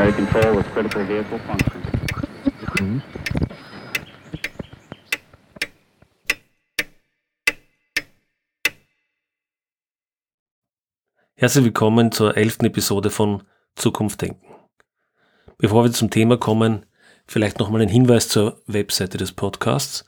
primary control with critical vehicle function. Herzlich willkommen zur elften Episode von Zukunft denken. Bevor wir zum Thema kommen, vielleicht nochmal ein Hinweis zur Webseite des Podcasts.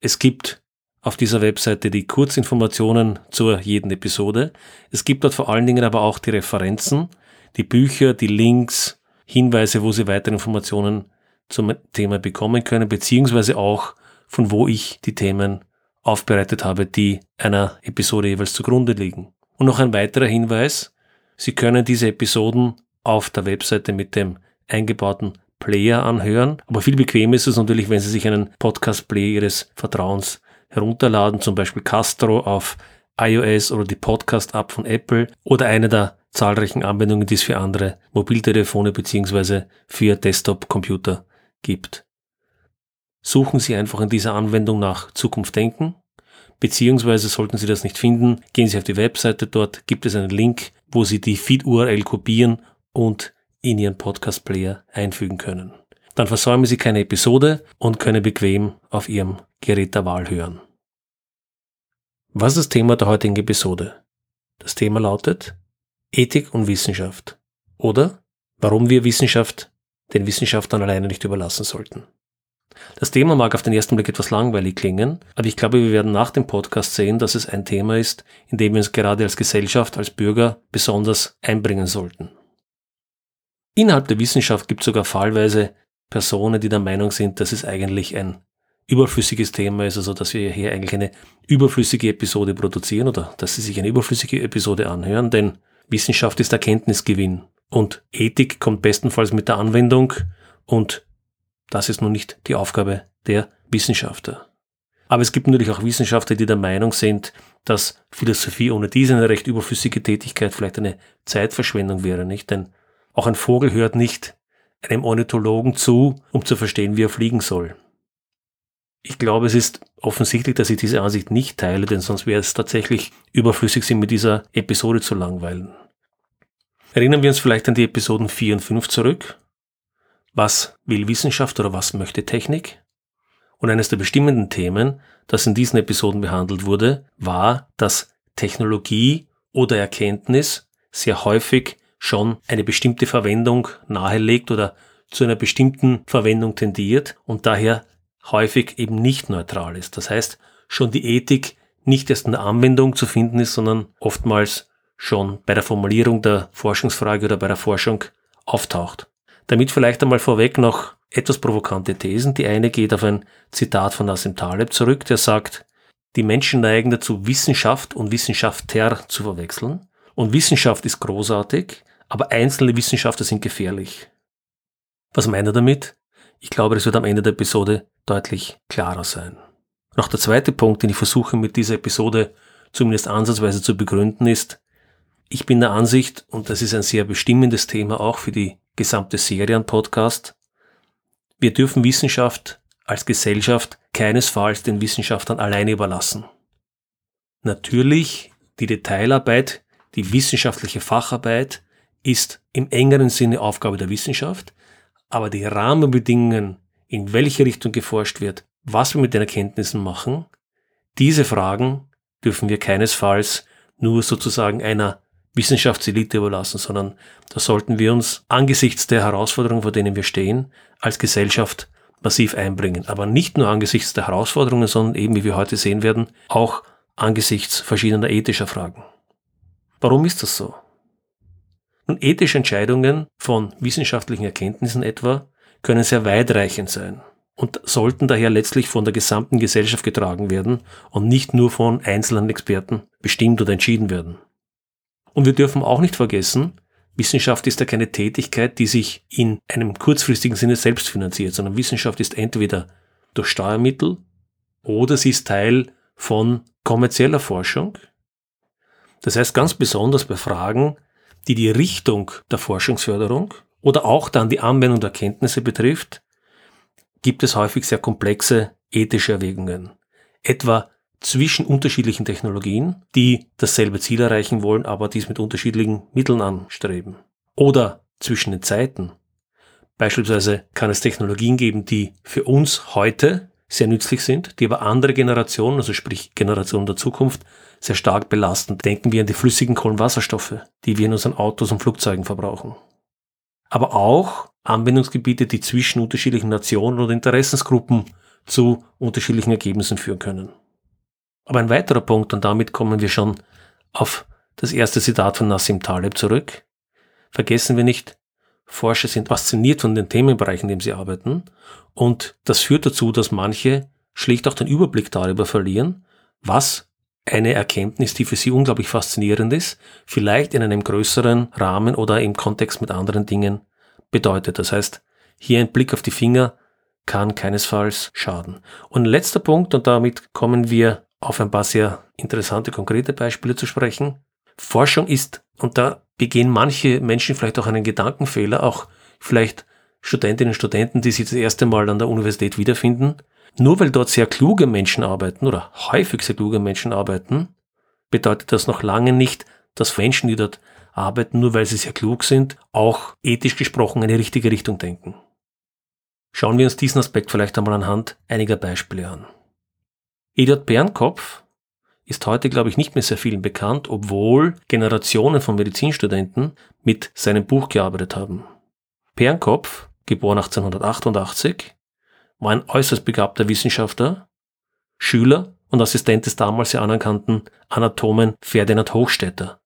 Es gibt auf dieser Webseite die Kurzinformationen zur jeden Episode. Es gibt dort vor allen Dingen aber auch die Referenzen, die Bücher, die Links, Hinweise, wo Sie weitere Informationen zum Thema bekommen können, beziehungsweise auch von wo ich die Themen aufbereitet habe, die einer Episode jeweils zugrunde liegen. Und noch ein weiterer Hinweis, Sie können diese Episoden auf der Webseite mit dem eingebauten Player anhören. Aber viel bequemer ist es natürlich, wenn Sie sich einen Podcast-Player Ihres Vertrauens herunterladen, zum Beispiel Castro auf iOS oder die Podcast-App von Apple oder eine der zahlreichen Anwendungen, die es für andere Mobiltelefone beziehungsweise für Desktop-Computer gibt. Suchen Sie einfach in dieser Anwendung nach Zukunft denken, beziehungsweise sollten Sie das nicht finden, gehen Sie auf die Webseite, dort gibt es einen Link, wo Sie die Feed-URL kopieren und in Ihren Podcast-Player einfügen können. Dann versäumen Sie keine Episode und können bequem auf Ihrem Gerät der Wahl hören. Was ist das Thema der heutigen Episode? Das Thema lautet Ethik und Wissenschaft oder warum wir Wissenschaft den Wissenschaftlern alleine nicht überlassen sollten. Das Thema mag auf den ersten Blick etwas langweilig klingen, aber ich glaube, wir werden nach dem Podcast sehen, dass es ein Thema ist, in dem wir uns gerade als Gesellschaft, als Bürger besonders einbringen sollten. Innerhalb der Wissenschaft gibt es sogar fallweise Personen, die der Meinung sind, dass es eigentlich ein überflüssiges Thema ist, also dass wir hier eigentlich eine überflüssige Episode produzieren oder dass Sie sich eine überflüssige Episode anhören, denn Wissenschaft ist Erkenntnisgewinn und Ethik kommt bestenfalls mit der Anwendung und das ist nun nicht die Aufgabe der Wissenschaftler. Aber es gibt natürlich auch Wissenschaftler, die der Meinung sind, dass Philosophie ohne diese eine recht überflüssige Tätigkeit vielleicht eine Zeitverschwendung wäre, nicht? Denn auch ein Vogel hört nicht einem Ornithologen zu, um zu verstehen, wie er fliegen soll. Ich glaube, es ist offensichtlich, dass ich diese Ansicht nicht teile, denn sonst wäre es tatsächlich überflüssig, sie mit dieser Episode zu langweilen. Erinnern wir uns vielleicht an die Episoden 4 und 5 zurück. Was will Wissenschaft oder was möchte Technik? Und eines der bestimmenden Themen, das in diesen Episoden behandelt wurde, war, dass Technologie oder Erkenntnis sehr häufig schon eine bestimmte Verwendung nahelegt oder zu einer bestimmten Verwendung tendiert und daher häufig eben nicht neutral ist. Das heißt, schon die Ethik nicht erst in der Anwendung zu finden ist, sondern oftmals schon bei der Formulierung der Forschungsfrage oder bei der Forschung auftaucht. Damit vielleicht einmal vorweg noch etwas provokante Thesen. Die eine geht auf ein Zitat von Nassim Taleb zurück, der sagt, die Menschen neigen dazu, Wissenschaft und Wissenschaftler zu verwechseln. Und Wissenschaft ist großartig, aber einzelne Wissenschaftler sind gefährlich. Was meint er damit? Ich glaube, es wird am Ende der Episode deutlich klarer sein. Noch der zweite Punkt, den ich versuche mit dieser Episode zumindest ansatzweise zu begründen, ist, ich bin der Ansicht, und das ist ein sehr bestimmendes Thema auch für die gesamte Serie an Podcast, wir dürfen Wissenschaft als Gesellschaft keinesfalls den Wissenschaftlern alleine überlassen. Natürlich, die Detailarbeit, die wissenschaftliche Facharbeit ist im engeren Sinne Aufgabe der Wissenschaft, aber die Rahmenbedingungen, in welche Richtung geforscht wird, was wir mit den Erkenntnissen machen, diese Fragen dürfen wir keinesfalls nur sozusagen einer Wissenschaftselite überlassen, sondern da sollten wir uns angesichts der Herausforderungen, vor denen wir stehen, als Gesellschaft massiv einbringen. Aber nicht nur angesichts der Herausforderungen, sondern eben, wie wir heute sehen werden, auch angesichts verschiedener ethischer Fragen. Warum ist das so? Nun, ethische Entscheidungen von wissenschaftlichen Erkenntnissen etwa können sehr weitreichend sein und sollten daher letztlich von der gesamten Gesellschaft getragen werden und nicht nur von einzelnen Experten bestimmt oder entschieden werden. Und wir dürfen auch nicht vergessen, Wissenschaft ist ja keine Tätigkeit, die sich in einem kurzfristigen Sinne selbst finanziert, sondern Wissenschaft ist entweder durch Steuermittel oder sie ist Teil von kommerzieller Forschung. Das heißt ganz besonders bei Fragen, die die Richtung der Forschungsförderung oder auch dann die Anwendung der Kenntnisse betrifft, gibt es häufig sehr komplexe ethische Erwägungen. Etwa zwischen unterschiedlichen Technologien, die dasselbe Ziel erreichen wollen, aber dies mit unterschiedlichen Mitteln anstreben. Oder zwischen den Zeiten. Beispielsweise kann es Technologien geben, die für uns heute sehr nützlich sind, die aber andere Generationen, also sprich Generationen der Zukunft, sehr stark belasten. Denken wir an die flüssigen Kohlenwasserstoffe, die wir in unseren Autos und Flugzeugen verbrauchen. Aber auch Anwendungsgebiete, die zwischen unterschiedlichen Nationen oder Interessensgruppen zu unterschiedlichen Ergebnissen führen können. Aber ein weiterer Punkt, und damit kommen wir schon auf das erste Zitat von Nassim Taleb zurück. Vergessen wir nicht, Forscher sind fasziniert von den Themenbereichen, in dem sie arbeiten, und das führt dazu, dass manche schlicht auch den Überblick darüber verlieren, was eine Erkenntnis, die für sie unglaublich faszinierend ist, vielleicht in einem größeren Rahmen oder im Kontext mit anderen Dingen bedeutet. Das heißt, hier ein Blick auf die Finger kann keinesfalls schaden. Und letzter Punkt, und damit kommen wir auf ein paar sehr interessante, konkrete Beispiele zu sprechen. Forschung ist, und da begehen manche Menschen vielleicht auch einen Gedankenfehler, auch vielleicht Studentinnen und Studenten, die sich das erste Mal an der Universität wiederfinden. Nur weil dort sehr kluge Menschen arbeiten oder häufig sehr kluge Menschen arbeiten, bedeutet das noch lange nicht, dass Menschen, die dort arbeiten, nur weil sie sehr klug sind, auch ethisch gesprochen in die richtige Richtung denken. Schauen wir uns diesen Aspekt vielleicht einmal anhand einiger Beispiele an. Eduard Bernkopf ist heute, glaube ich, nicht mehr sehr vielen bekannt, obwohl Generationen von Medizinstudenten mit seinem Buch gearbeitet haben. Bernkopf, geboren 1888, war ein äußerst begabter Wissenschaftler, Schüler und Assistent des damals sehr anerkannten Anatomen Ferdinand Hochstetter,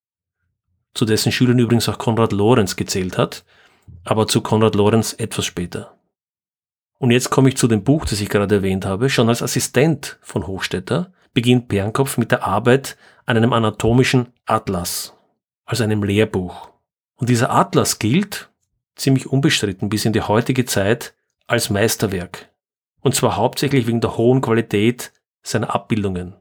zu dessen Schülern übrigens auch Konrad Lorenz gezählt hat, aber zu Konrad Lorenz etwas später. Und jetzt komme ich zu dem Buch, das ich gerade erwähnt habe. Schon als Assistent von Hochstetter beginnt Bernkopf mit der Arbeit an einem anatomischen Atlas, also einem Lehrbuch. Und dieser Atlas gilt, ziemlich unbestritten bis in die heutige Zeit, als Meisterwerk. Und zwar hauptsächlich wegen der hohen Qualität seiner Abbildungen.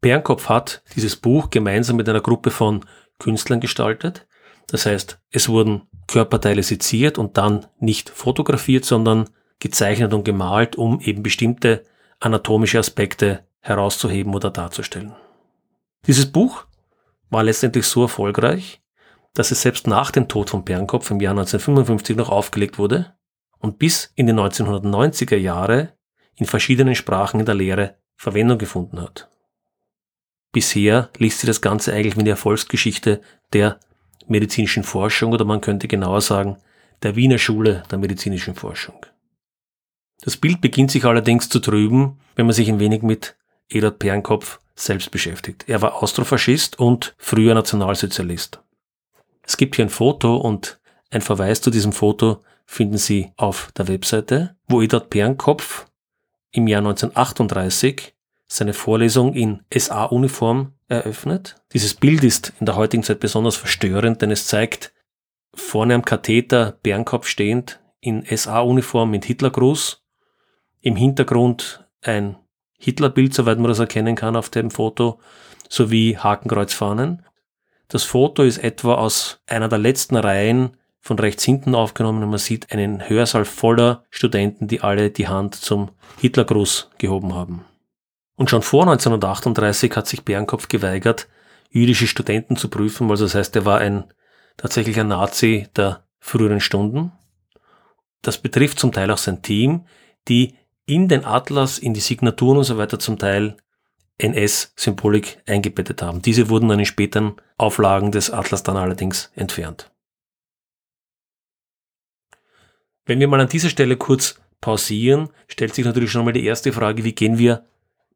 Bernkopf hat dieses Buch gemeinsam mit einer Gruppe von Künstlern gestaltet. Das heißt, es wurden Körperteile seziert und dann nicht fotografiert, sondern gezeichnet und gemalt, um eben bestimmte anatomische Aspekte herauszuheben oder darzustellen. Dieses Buch war letztendlich so erfolgreich, dass es selbst nach dem Tod von Bernkopf im Jahr 1955 noch aufgelegt wurde und bis in die 1990er Jahre in verschiedenen Sprachen in der Lehre Verwendung gefunden hat. Bisher liest sich das Ganze eigentlich wie eine Erfolgsgeschichte der medizinischen Forschung oder man könnte genauer sagen, der Wiener Schule der medizinischen Forschung. Das Bild beginnt sich allerdings zu trüben, wenn man sich ein wenig mit Eduard Pernkopf selbst beschäftigt. Er war Austrofaschist und früher Nationalsozialist. Es gibt hier ein Foto und ein Verweis zu diesem Foto finden Sie auf der Webseite, wo Eduard Pernkopf im Jahr 1938 seine Vorlesung in SA-Uniform eröffnet. Dieses Bild ist in der heutigen Zeit besonders verstörend, denn es zeigt vorne am Katheter Bernkopf stehend in SA-Uniform mit Hitlergruß im Hintergrund ein Hitlerbild, soweit man das erkennen kann auf dem Foto, sowie Hakenkreuzfahnen. Das Foto ist etwa aus einer der letzten Reihen von rechts hinten aufgenommen und man sieht einen Hörsaal voller Studenten, die alle die Hand zum Hitlergruß gehoben haben. Und schon vor 1938 hat sich Bernkopf geweigert, jüdische Studenten zu prüfen, also das heißt, er war ein tatsächlicher Nazi der früheren Stunden. Das betrifft zum Teil auch sein Team, die in den Atlas, in die Signaturen und so weiter zum Teil NS-Symbolik eingebettet haben. Diese wurden dann in späteren Auflagen des Atlas dann allerdings entfernt. Wenn wir mal an dieser Stelle kurz pausieren, stellt sich natürlich schon mal die erste Frage, wie gehen wir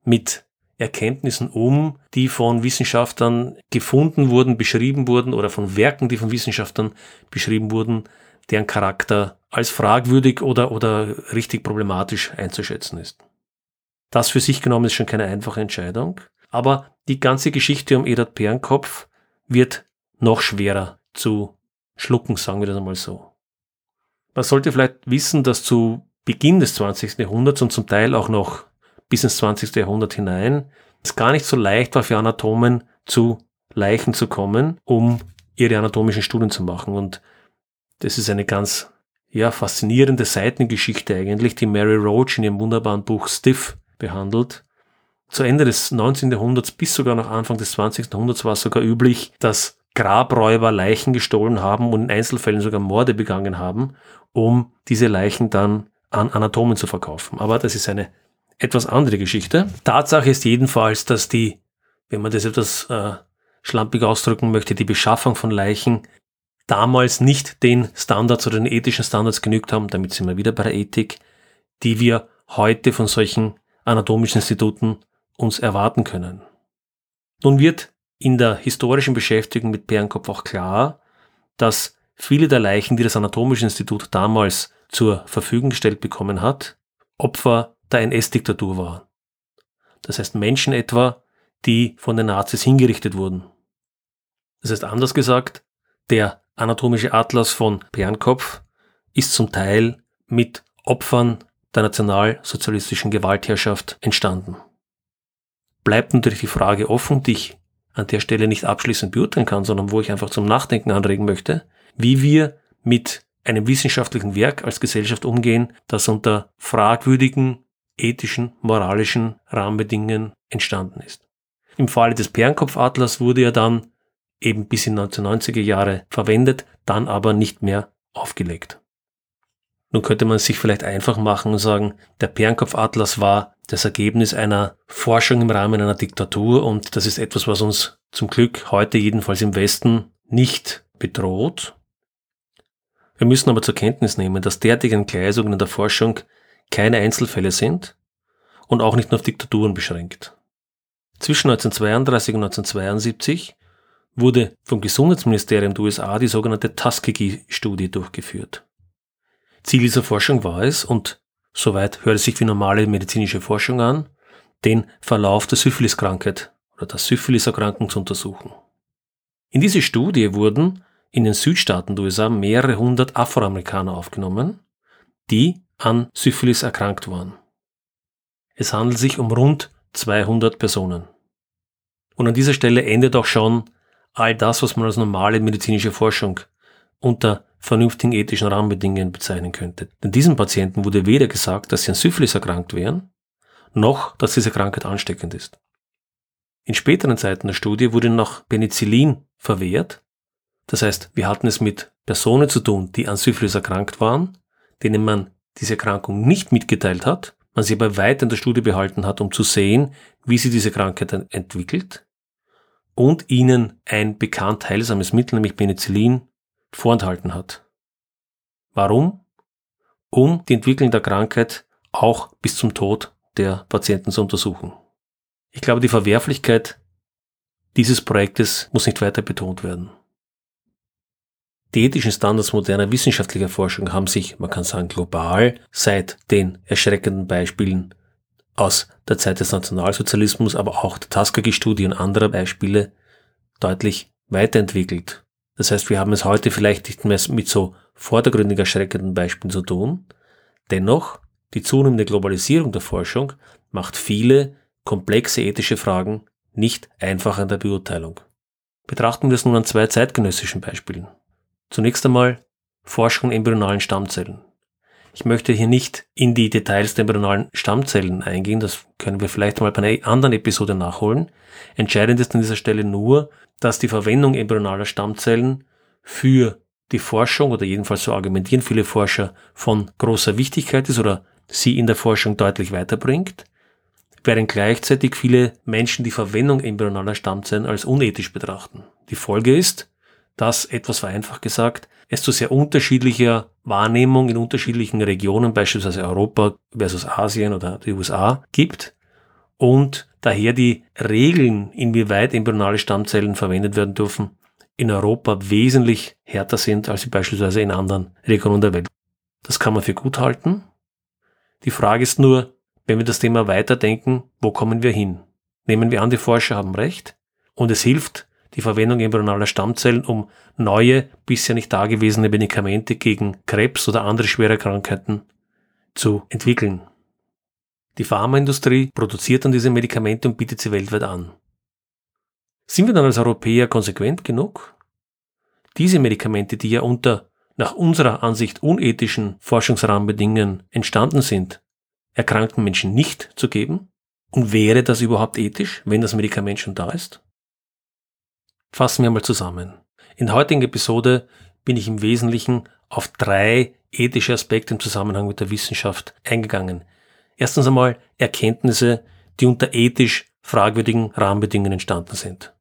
mit Erkenntnissen um, die von Wissenschaftlern gefunden wurden, beschrieben wurden oder von Werken, die von Wissenschaftlern beschrieben wurden, deren Charakter als fragwürdig oder, oder richtig problematisch einzuschätzen ist. Das für sich genommen ist schon keine einfache Entscheidung, aber die ganze Geschichte um Edard Pernkopf wird noch schwerer zu schlucken, sagen wir das einmal so. Man sollte vielleicht wissen, dass zu Beginn des 20. Jahrhunderts und zum Teil auch noch bis ins 20. Jahrhundert hinein es gar nicht so leicht war für Anatomen zu Leichen zu kommen, um ihre anatomischen Studien zu machen. Und das ist eine ganz ja, faszinierende Seitengeschichte eigentlich, die Mary Roach in ihrem wunderbaren Buch Stiff behandelt. Zu Ende des 19. Jahrhunderts bis sogar noch Anfang des 20. Jahrhunderts war es sogar üblich, dass Grabräuber Leichen gestohlen haben und in Einzelfällen sogar Morde begangen haben, um diese Leichen dann an Anatomen zu verkaufen. Aber das ist eine etwas andere Geschichte. Tatsache ist jedenfalls, dass die, wenn man das etwas äh, schlampig ausdrücken möchte, die Beschaffung von Leichen damals nicht den Standards oder den ethischen Standards genügt haben, damit sind wir wieder bei der Ethik, die wir heute von solchen anatomischen Instituten uns erwarten können. Nun wird in der historischen Beschäftigung mit Bärenkopf auch klar, dass viele der Leichen, die das Anatomische Institut damals zur Verfügung gestellt bekommen hat, Opfer der NS-Diktatur waren. Das heißt Menschen etwa, die von den Nazis hingerichtet wurden. Das heißt anders gesagt, der anatomische Atlas von Pernkopf ist zum Teil mit Opfern der nationalsozialistischen Gewaltherrschaft entstanden. Bleibt natürlich die Frage offen, die ich an der Stelle nicht abschließend beurteilen kann, sondern wo ich einfach zum Nachdenken anregen möchte, wie wir mit einem wissenschaftlichen Werk als Gesellschaft umgehen, das unter fragwürdigen ethischen, moralischen Rahmenbedingungen entstanden ist. Im Falle des Pernkopfatlas wurde er dann eben bis in 1990er Jahre verwendet, dann aber nicht mehr aufgelegt. Nun könnte man sich vielleicht einfach machen und sagen, der Pernkopfatlas war das Ergebnis einer Forschung im Rahmen einer Diktatur und das ist etwas, was uns zum Glück heute jedenfalls im Westen nicht bedroht. Wir müssen aber zur Kenntnis nehmen, dass derartige Entgleisungen in der Forschung keine Einzelfälle sind und auch nicht nur auf Diktaturen beschränkt. Zwischen 1932 und 1972 wurde vom Gesundheitsministerium der USA die sogenannte Tuskegee-Studie durchgeführt. Ziel dieser Forschung war es, und soweit hört es sich wie normale medizinische Forschung an, den Verlauf der Syphiliskrankheit oder der Syphiliserkrankung zu untersuchen. In diese Studie wurden in den Südstaaten der USA mehrere hundert Afroamerikaner aufgenommen, die an Syphilis erkrankt waren. Es handelt sich um rund 200 Personen. Und an dieser Stelle endet auch schon all das, was man als normale medizinische Forschung unter vernünftigen ethischen Rahmenbedingungen bezeichnen könnte. Denn diesen Patienten wurde weder gesagt, dass sie an Syphilis erkrankt wären, noch dass diese Krankheit ansteckend ist. In späteren Zeiten der Studie wurde noch Penicillin verwehrt. Das heißt, wir hatten es mit Personen zu tun, die an Syphilis erkrankt waren, denen man diese Erkrankung nicht mitgeteilt hat, man sie aber weiter in der Studie behalten hat, um zu sehen, wie sie diese Krankheit entwickelt und ihnen ein bekannt heilsames Mittel, nämlich Penicillin, vorenthalten hat. Warum? Um die Entwicklung der Krankheit auch bis zum Tod der Patienten zu untersuchen. Ich glaube, die Verwerflichkeit dieses Projektes muss nicht weiter betont werden. Die ethischen Standards moderner wissenschaftlicher Forschung haben sich, man kann sagen, global seit den erschreckenden Beispielen aus der Zeit des Nationalsozialismus, aber auch der Tuskegee-Studie und anderer Beispiele deutlich weiterentwickelt. Das heißt, wir haben es heute vielleicht nicht mehr mit so vordergründig erschreckenden Beispielen zu tun. Dennoch, die zunehmende Globalisierung der Forschung macht viele komplexe ethische Fragen nicht einfacher in der Beurteilung. Betrachten wir es nun an zwei zeitgenössischen Beispielen. Zunächst einmal Forschung in embryonalen Stammzellen. Ich möchte hier nicht in die Details der embryonalen Stammzellen eingehen, das können wir vielleicht mal bei einer anderen Episode nachholen. Entscheidend ist an dieser Stelle nur, dass die Verwendung embryonaler Stammzellen für die Forschung oder jedenfalls so argumentieren viele Forscher von großer Wichtigkeit ist oder sie in der Forschung deutlich weiterbringt, während gleichzeitig viele Menschen die Verwendung embryonaler Stammzellen als unethisch betrachten. Die Folge ist, dass, etwas vereinfacht gesagt, es zu sehr unterschiedlicher Wahrnehmung in unterschiedlichen Regionen, beispielsweise Europa versus Asien oder die USA, gibt und daher die Regeln, inwieweit embryonale Stammzellen verwendet werden dürfen, in Europa wesentlich härter sind als sie beispielsweise in anderen Regionen der Welt. Das kann man für gut halten. Die Frage ist nur, wenn wir das Thema weiterdenken, wo kommen wir hin? Nehmen wir an, die Forscher haben recht und es hilft, die Verwendung embryonaler Stammzellen, um neue, bisher nicht dagewesene Medikamente gegen Krebs oder andere schwere Krankheiten zu entwickeln. Die Pharmaindustrie produziert dann diese Medikamente und bietet sie weltweit an. Sind wir dann als Europäer konsequent genug? Diese Medikamente, die ja unter nach unserer Ansicht unethischen Forschungsrahmenbedingungen entstanden sind, erkrankten Menschen nicht zu geben? Und wäre das überhaupt ethisch, wenn das Medikament schon da ist? Fassen wir mal zusammen. In der heutigen Episode bin ich im Wesentlichen auf drei ethische Aspekte im Zusammenhang mit der Wissenschaft eingegangen. Erstens einmal Erkenntnisse, die unter ethisch fragwürdigen Rahmenbedingungen entstanden sind.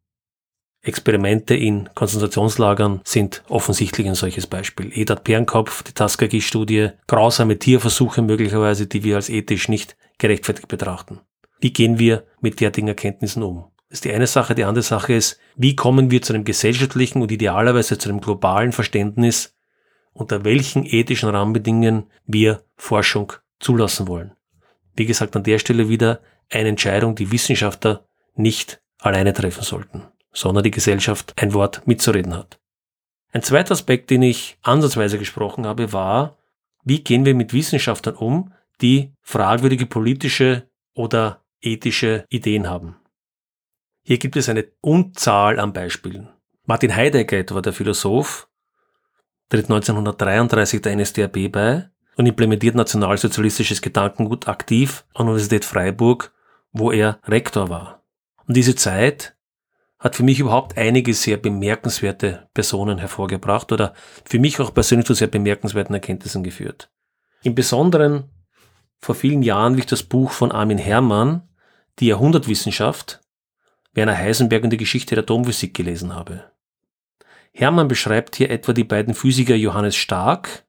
Experimente in Konzentrationslagern sind offensichtlich ein solches Beispiel. Edard Pernkopf, die Tuskegee-Studie, grausame Tierversuche möglicherweise, die wir als ethisch nicht gerechtfertigt betrachten. Wie gehen wir mit derartigen Erkenntnissen um? Das ist die eine Sache. Die andere Sache ist, wie kommen wir zu einem gesellschaftlichen und idealerweise zu einem globalen Verständnis, unter welchen ethischen Rahmenbedingungen wir Forschung zulassen wollen. Wie gesagt, an der Stelle wieder eine Entscheidung, die Wissenschaftler nicht alleine treffen sollten sondern die Gesellschaft ein Wort mitzureden hat. Ein zweiter Aspekt, den ich ansatzweise gesprochen habe, war, wie gehen wir mit Wissenschaftlern um, die fragwürdige politische oder ethische Ideen haben. Hier gibt es eine Unzahl an Beispielen. Martin Heidegger etwa, der Philosoph, tritt 1933 der NSDAP bei und implementiert nationalsozialistisches Gedankengut aktiv an der Universität Freiburg, wo er Rektor war. Und diese Zeit hat für mich überhaupt einige sehr bemerkenswerte Personen hervorgebracht oder für mich auch persönlich zu sehr bemerkenswerten Erkenntnissen geführt. Im Besonderen vor vielen Jahren, wie ich das Buch von Armin Herrmann, Die Jahrhundertwissenschaft, Werner Heisenberg und die Geschichte der Atomphysik gelesen habe. Herrmann beschreibt hier etwa die beiden Physiker Johannes Stark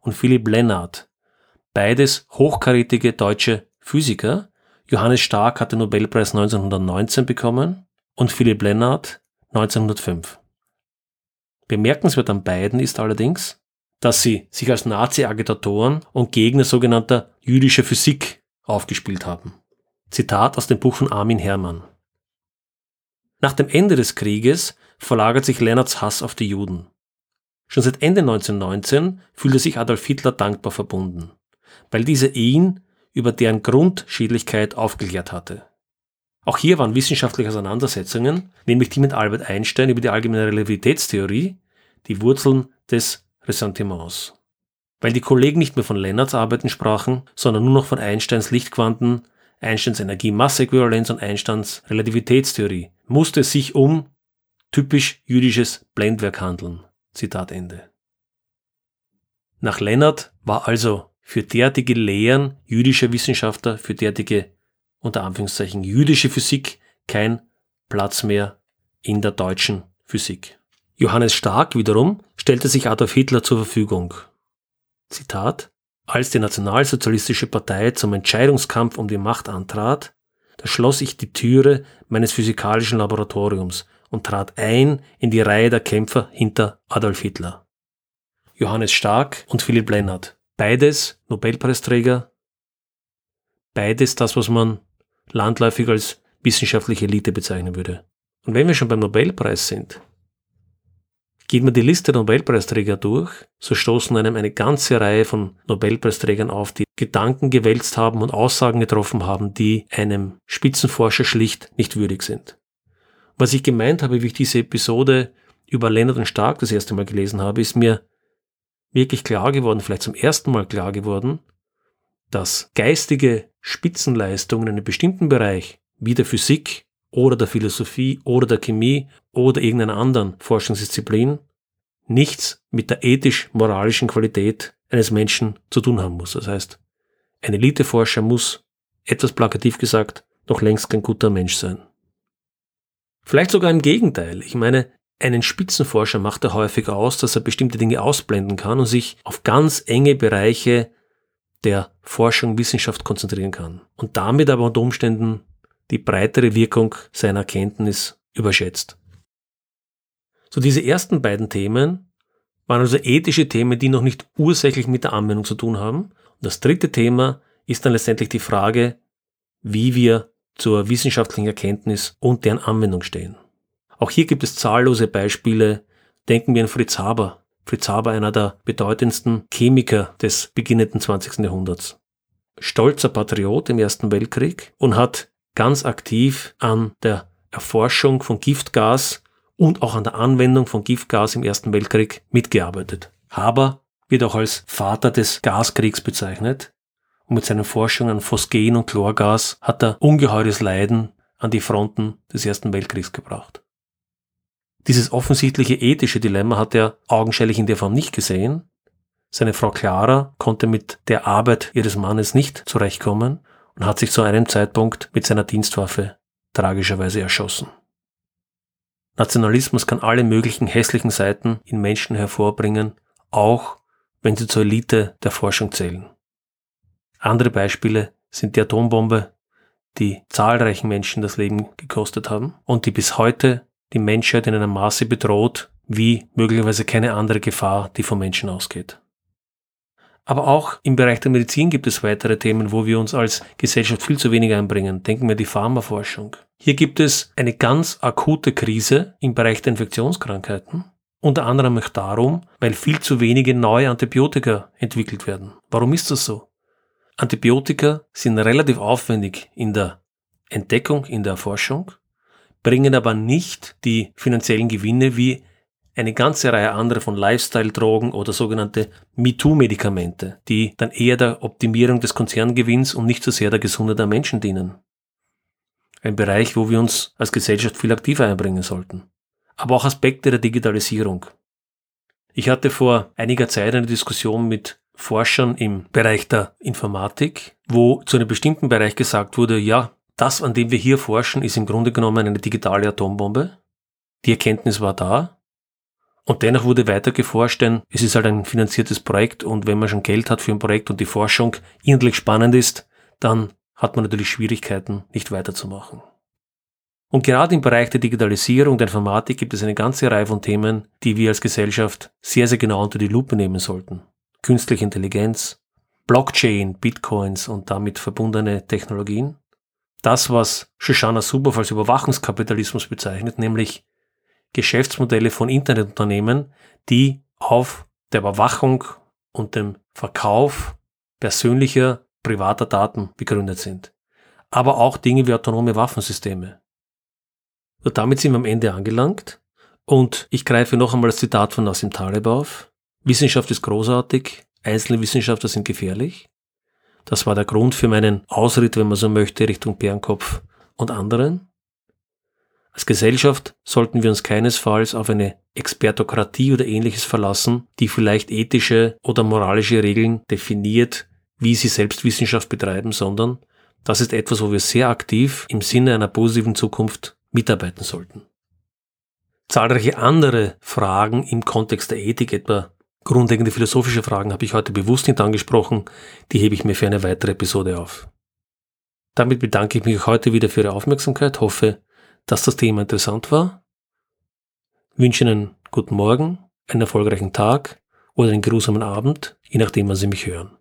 und Philipp Lennart, beides hochkarätige deutsche Physiker. Johannes Stark hat den Nobelpreis 1919 bekommen und Philipp Lennart 1905. Bemerkenswert an beiden ist allerdings, dass sie sich als Nazi-Agitatoren und Gegner sogenannter jüdischer Physik aufgespielt haben. Zitat aus dem Buch von Armin Herrmann. Nach dem Ende des Krieges verlagert sich Lennarts Hass auf die Juden. Schon seit Ende 1919 fühlte sich Adolf Hitler dankbar verbunden, weil dieser ihn über deren Grundschädlichkeit aufgeklärt hatte. Auch hier waren wissenschaftliche Auseinandersetzungen, nämlich die mit Albert Einstein über die allgemeine Relativitätstheorie, die Wurzeln des Ressentiments. Weil die Kollegen nicht mehr von Lennarts Arbeiten sprachen, sondern nur noch von Einsteins Lichtquanten, Einsteins Energie-Masse-Äquivalenz und Einsteins Relativitätstheorie, musste es sich um typisch jüdisches Blendwerk handeln. Zitat Ende. Nach Lennart war also für derartige Lehren jüdischer Wissenschaftler, für derartige unter Anführungszeichen jüdische Physik kein Platz mehr in der deutschen Physik. Johannes Stark wiederum stellte sich Adolf Hitler zur Verfügung. Zitat Als die Nationalsozialistische Partei zum Entscheidungskampf um die Macht antrat, da schloss ich die Türe meines physikalischen Laboratoriums und trat ein in die Reihe der Kämpfer hinter Adolf Hitler. Johannes Stark und Philipp Lennart, beides Nobelpreisträger, beides das, was man landläufig als wissenschaftliche Elite bezeichnen würde. Und wenn wir schon beim Nobelpreis sind, geht man die Liste der Nobelpreisträger durch, so stoßen einem eine ganze Reihe von Nobelpreisträgern auf, die Gedanken gewälzt haben und Aussagen getroffen haben, die einem Spitzenforscher schlicht nicht würdig sind. Was ich gemeint habe, wie ich diese Episode über Leonard und Stark das erste Mal gelesen habe, ist mir wirklich klar geworden, vielleicht zum ersten Mal klar geworden, dass geistige Spitzenleistungen in einem bestimmten Bereich, wie der Physik oder der Philosophie oder der Chemie oder irgendeiner anderen Forschungsdisziplin, nichts mit der ethisch-moralischen Qualität eines Menschen zu tun haben muss. Das heißt, ein Eliteforscher muss, etwas plakativ gesagt, noch längst kein guter Mensch sein. Vielleicht sogar im Gegenteil. Ich meine, einen Spitzenforscher macht er häufig aus, dass er bestimmte Dinge ausblenden kann und sich auf ganz enge Bereiche der Forschung, Wissenschaft konzentrieren kann und damit aber unter Umständen die breitere Wirkung seiner Erkenntnis überschätzt. So diese ersten beiden Themen waren also ethische Themen, die noch nicht ursächlich mit der Anwendung zu tun haben. Und das dritte Thema ist dann letztendlich die Frage, wie wir zur wissenschaftlichen Erkenntnis und deren Anwendung stehen. Auch hier gibt es zahllose Beispiele. Denken wir an Fritz Haber, Fritz Haber einer der bedeutendsten Chemiker des beginnenden 20. Jahrhunderts. Stolzer Patriot im Ersten Weltkrieg und hat ganz aktiv an der Erforschung von Giftgas und auch an der Anwendung von Giftgas im Ersten Weltkrieg mitgearbeitet. Haber wird auch als Vater des Gaskriegs bezeichnet und mit seinen Forschungen an Phosgen und Chlorgas hat er ungeheures Leiden an die Fronten des Ersten Weltkriegs gebracht. Dieses offensichtliche ethische Dilemma hat er augenscheinlich in der Form nicht gesehen. Seine Frau Clara konnte mit der Arbeit ihres Mannes nicht zurechtkommen und hat sich zu einem Zeitpunkt mit seiner Dienstwaffe tragischerweise erschossen. Nationalismus kann alle möglichen hässlichen Seiten in Menschen hervorbringen, auch wenn sie zur Elite der Forschung zählen. Andere Beispiele sind die Atombombe, die zahlreichen Menschen das Leben gekostet haben und die bis heute die Menschheit in einem Maße bedroht, wie möglicherweise keine andere Gefahr, die vom Menschen ausgeht. Aber auch im Bereich der Medizin gibt es weitere Themen, wo wir uns als Gesellschaft viel zu wenig einbringen. Denken wir die Pharmaforschung. Hier gibt es eine ganz akute Krise im Bereich der Infektionskrankheiten. Unter anderem auch darum, weil viel zu wenige neue Antibiotika entwickelt werden. Warum ist das so? Antibiotika sind relativ aufwendig in der Entdeckung, in der Erforschung, bringen aber nicht die finanziellen Gewinne wie eine ganze Reihe anderer von Lifestyle-Drogen oder sogenannte MeToo-Medikamente, die dann eher der Optimierung des Konzerngewinns und nicht so sehr der Gesundheit der Menschen dienen. Ein Bereich, wo wir uns als Gesellschaft viel aktiver einbringen sollten. Aber auch Aspekte der Digitalisierung. Ich hatte vor einiger Zeit eine Diskussion mit Forschern im Bereich der Informatik, wo zu einem bestimmten Bereich gesagt wurde, ja, das, an dem wir hier forschen, ist im Grunde genommen eine digitale Atombombe. Die Erkenntnis war da, und dennoch wurde weiter geforscht, denn es ist halt ein finanziertes Projekt und wenn man schon Geld hat für ein Projekt und die Forschung inhaltlich spannend ist, dann hat man natürlich Schwierigkeiten, nicht weiterzumachen. Und gerade im Bereich der Digitalisierung, der Informatik gibt es eine ganze Reihe von Themen, die wir als Gesellschaft sehr, sehr genau unter die Lupe nehmen sollten. Künstliche Intelligenz, Blockchain, Bitcoins und damit verbundene Technologien. Das, was Shoshana Zuboff als Überwachungskapitalismus bezeichnet, nämlich Geschäftsmodelle von Internetunternehmen, die auf der Überwachung und dem Verkauf persönlicher, privater Daten begründet sind. Aber auch Dinge wie autonome Waffensysteme. Und damit sind wir am Ende angelangt. Und ich greife noch einmal das Zitat von Nassim Taleb auf. Wissenschaft ist großartig, einzelne Wissenschaftler sind gefährlich. Das war der Grund für meinen Ausritt, wenn man so möchte, Richtung Bärenkopf und anderen. Als Gesellschaft sollten wir uns keinesfalls auf eine Expertokratie oder ähnliches verlassen, die vielleicht ethische oder moralische Regeln definiert, wie sie selbst Wissenschaft betreiben, sondern das ist etwas, wo wir sehr aktiv im Sinne einer positiven Zukunft mitarbeiten sollten. Zahlreiche andere Fragen im Kontext der Ethik, etwa grundlegende philosophische Fragen, habe ich heute bewusst nicht angesprochen, die hebe ich mir für eine weitere Episode auf. Damit bedanke ich mich heute wieder für Ihre Aufmerksamkeit, hoffe, dass das Thema interessant war. Ich wünsche Ihnen guten Morgen, einen erfolgreichen Tag oder einen geruhsamen Abend, je nachdem, wann Sie mich hören.